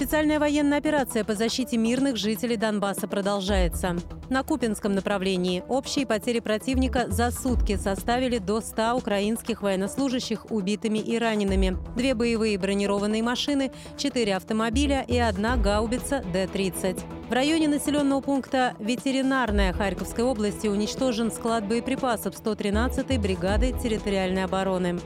Специальная военная операция по защите мирных жителей Донбасса продолжается. На Купинском направлении общие потери противника за сутки составили до 100 украинских военнослужащих убитыми и ранеными. Две боевые бронированные машины, четыре автомобиля и одна гаубица Д-30. В районе населенного пункта Ветеринарная Харьковской области уничтожен склад боеприпасов 113-й бригады территориальной обороны.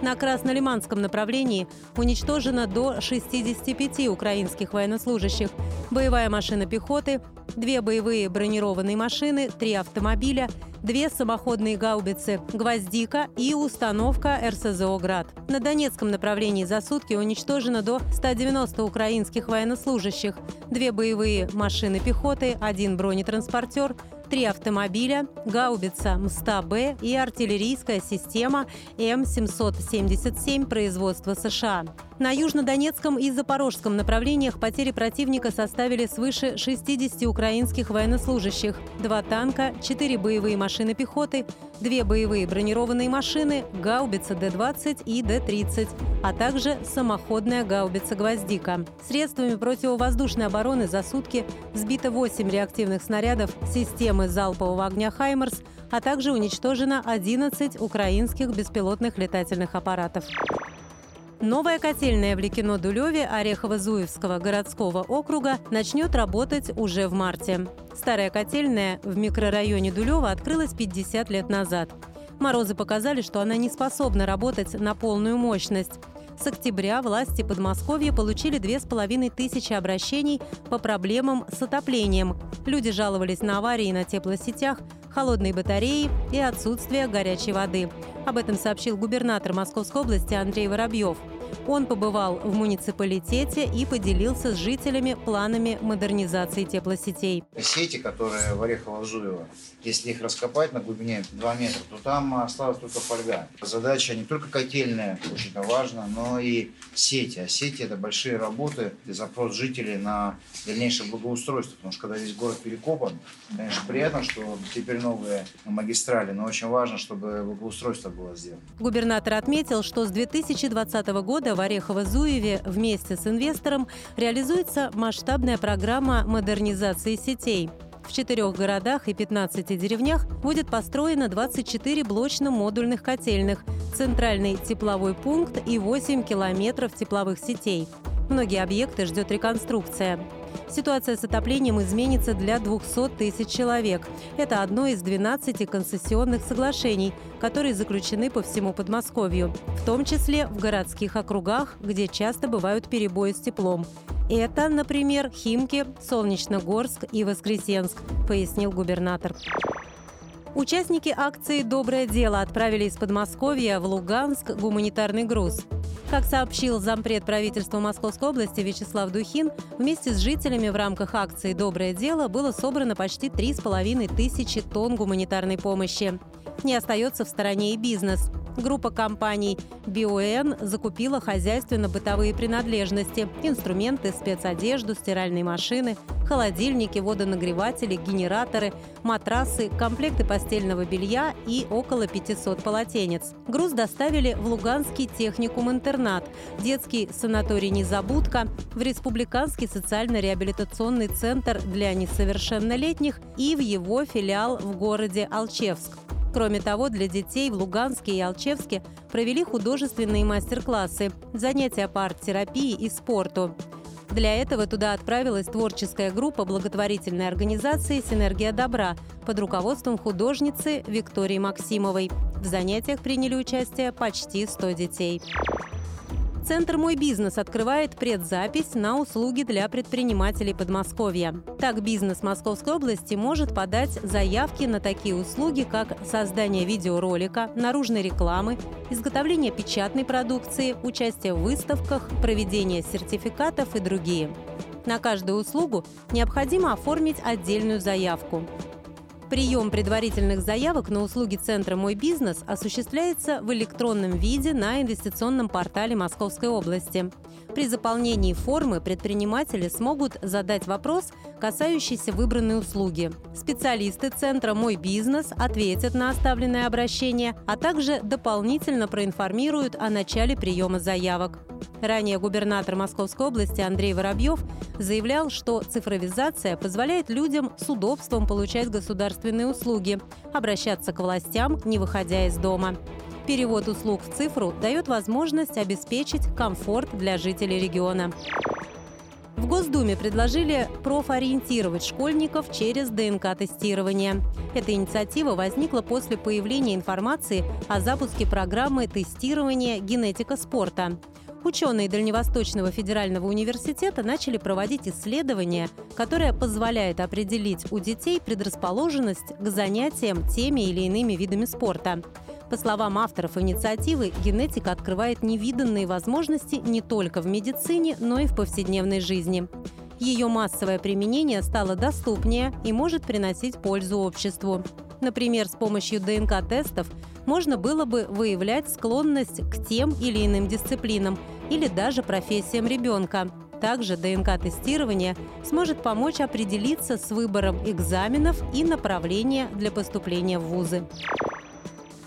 На Краснолиманском направлении уничтожено до 65 украинских военнослужащих, боевая машина пехоты, две боевые бронированные машины, три автомобиля, две самоходные гаубицы «Гвоздика» и установка РСЗО «Град». На Донецком направлении за сутки уничтожено до 190 украинских военнослужащих, две боевые машины пехоты, один бронетранспортер, три автомобиля, гаубица МСТА-Б и артиллерийская система М777 производства США. На Южнодонецком и Запорожском направлениях потери противника составили свыше 60 украинских военнослужащих, два танка, четыре боевые машины пехоты, две боевые бронированные машины, гаубица Д-20 и Д-30, а также самоходная гаубица «Гвоздика». Средствами противовоздушной обороны за сутки сбито 8 реактивных снарядов системы залпового огня «Хаймерс», а также уничтожено 11 украинских беспилотных летательных аппаратов. Новая котельная в Ликино-Дулеве Орехово-Зуевского городского округа начнет работать уже в марте. Старая котельная в микрорайоне Дулева открылась 50 лет назад. Морозы показали, что она не способна работать на полную мощность. С октября власти Подмосковья получили две с половиной тысячи обращений по проблемам с отоплением. Люди жаловались на аварии на теплосетях, холодные батареи и отсутствие горячей воды. Об этом сообщил губернатор Московской области Андрей Воробьев. Он побывал в муниципалитете и поделился с жителями планами модернизации теплосетей. Сети, которые в Орехово-Зуево, если их раскопать на глубине 2 метра, то там осталась только фольга. Задача не только котельная, очень важна, но и сети. А сети – это большие работы и запрос жителей на дальнейшее благоустройство. Потому что когда весь город перекопан, конечно, приятно, что теперь новые магистрали, но очень важно, чтобы благоустройство было сделано. Губернатор отметил, что с 2020 года года в Орехово-Зуеве вместе с инвестором реализуется масштабная программа модернизации сетей. В четырех городах и 15 деревнях будет построено 24 блочно-модульных котельных, центральный тепловой пункт и 8 километров тепловых сетей. Многие объекты ждет реконструкция. Ситуация с отоплением изменится для 200 тысяч человек. Это одно из 12 концессионных соглашений, которые заключены по всему Подмосковью, в том числе в городских округах, где часто бывают перебои с теплом. Это, например, Химки, Солнечногорск и Воскресенск, пояснил губернатор. Участники акции «Доброе дело» отправили из Подмосковья в Луганск гуманитарный груз. Как сообщил зампред правительства Московской области Вячеслав Духин, вместе с жителями в рамках акции «Доброе дело» было собрано почти 3,5 тысячи тонн гуманитарной помощи. Не остается в стороне и бизнес. Группа компаний «Биоэн» закупила хозяйственно-бытовые принадлежности, инструменты, спецодежду, стиральные машины, холодильники, водонагреватели, генераторы, матрасы, комплекты постельного белья и около 500 полотенец. Груз доставили в Луганский техникум-интернат, детский санаторий «Незабудка», в Республиканский социально-реабилитационный центр для несовершеннолетних и в его филиал в городе Алчевск. Кроме того, для детей в Луганске и Алчевске провели художественные мастер-классы, занятия по арт-терапии и спорту. Для этого туда отправилась творческая группа благотворительной организации «Синергия добра» под руководством художницы Виктории Максимовой. В занятиях приняли участие почти 100 детей. Центр «Мой бизнес» открывает предзапись на услуги для предпринимателей Подмосковья. Так, бизнес Московской области может подать заявки на такие услуги, как создание видеоролика, наружной рекламы, изготовление печатной продукции, участие в выставках, проведение сертификатов и другие. На каждую услугу необходимо оформить отдельную заявку. Прием предварительных заявок на услуги Центра «Мой бизнес» осуществляется в электронном виде на инвестиционном портале Московской области. При заполнении формы предприниматели смогут задать вопрос, касающийся выбранной услуги. Специалисты Центра «Мой бизнес» ответят на оставленное обращение, а также дополнительно проинформируют о начале приема заявок. Ранее губернатор Московской области Андрей Воробьев заявлял, что цифровизация позволяет людям с удобством получать государственные услуги, обращаться к властям, не выходя из дома. Перевод услуг в цифру дает возможность обеспечить комфорт для жителей региона. В Госдуме предложили профориентировать школьников через ДНК-тестирование. Эта инициатива возникла после появления информации о запуске программы тестирования генетика спорта. Ученые Дальневосточного федерального университета начали проводить исследования, которое позволяет определить у детей предрасположенность к занятиям теми или иными видами спорта. По словам авторов инициативы, генетика открывает невиданные возможности не только в медицине, но и в повседневной жизни. Ее массовое применение стало доступнее и может приносить пользу обществу. Например, с помощью ДНК-тестов можно было бы выявлять склонность к тем или иным дисциплинам или даже профессиям ребенка. Также ДНК-тестирование сможет помочь определиться с выбором экзаменов и направления для поступления в вузы.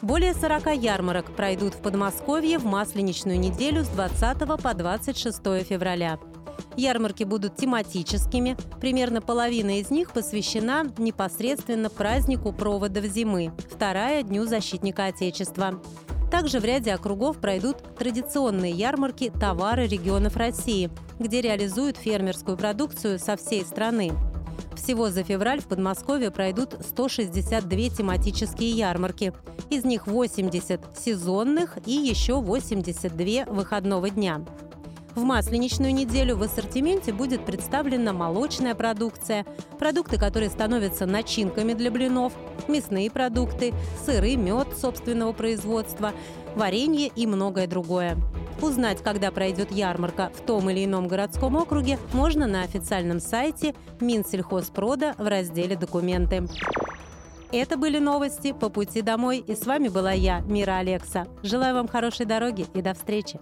Более 40 ярмарок пройдут в Подмосковье в Масленичную неделю с 20 по 26 февраля. Ярмарки будут тематическими, примерно половина из них посвящена непосредственно празднику проводов зимы, вторая – Дню защитника Отечества. Также в ряде округов пройдут традиционные ярмарки товары регионов России, где реализуют фермерскую продукцию со всей страны. Всего за февраль в Подмосковье пройдут 162 тематические ярмарки. Из них 80 сезонных и еще 82 выходного дня. В масленичную неделю в ассортименте будет представлена молочная продукция, продукты, которые становятся начинками для блинов, мясные продукты, сыры, мед собственного производства, варенье и многое другое. Узнать, когда пройдет ярмарка в том или ином городском округе, можно на официальном сайте Минсельхозпрода в разделе «Документы». Это были новости по пути домой, и с вами была я, Мира Алекса. Желаю вам хорошей дороги и до встречи.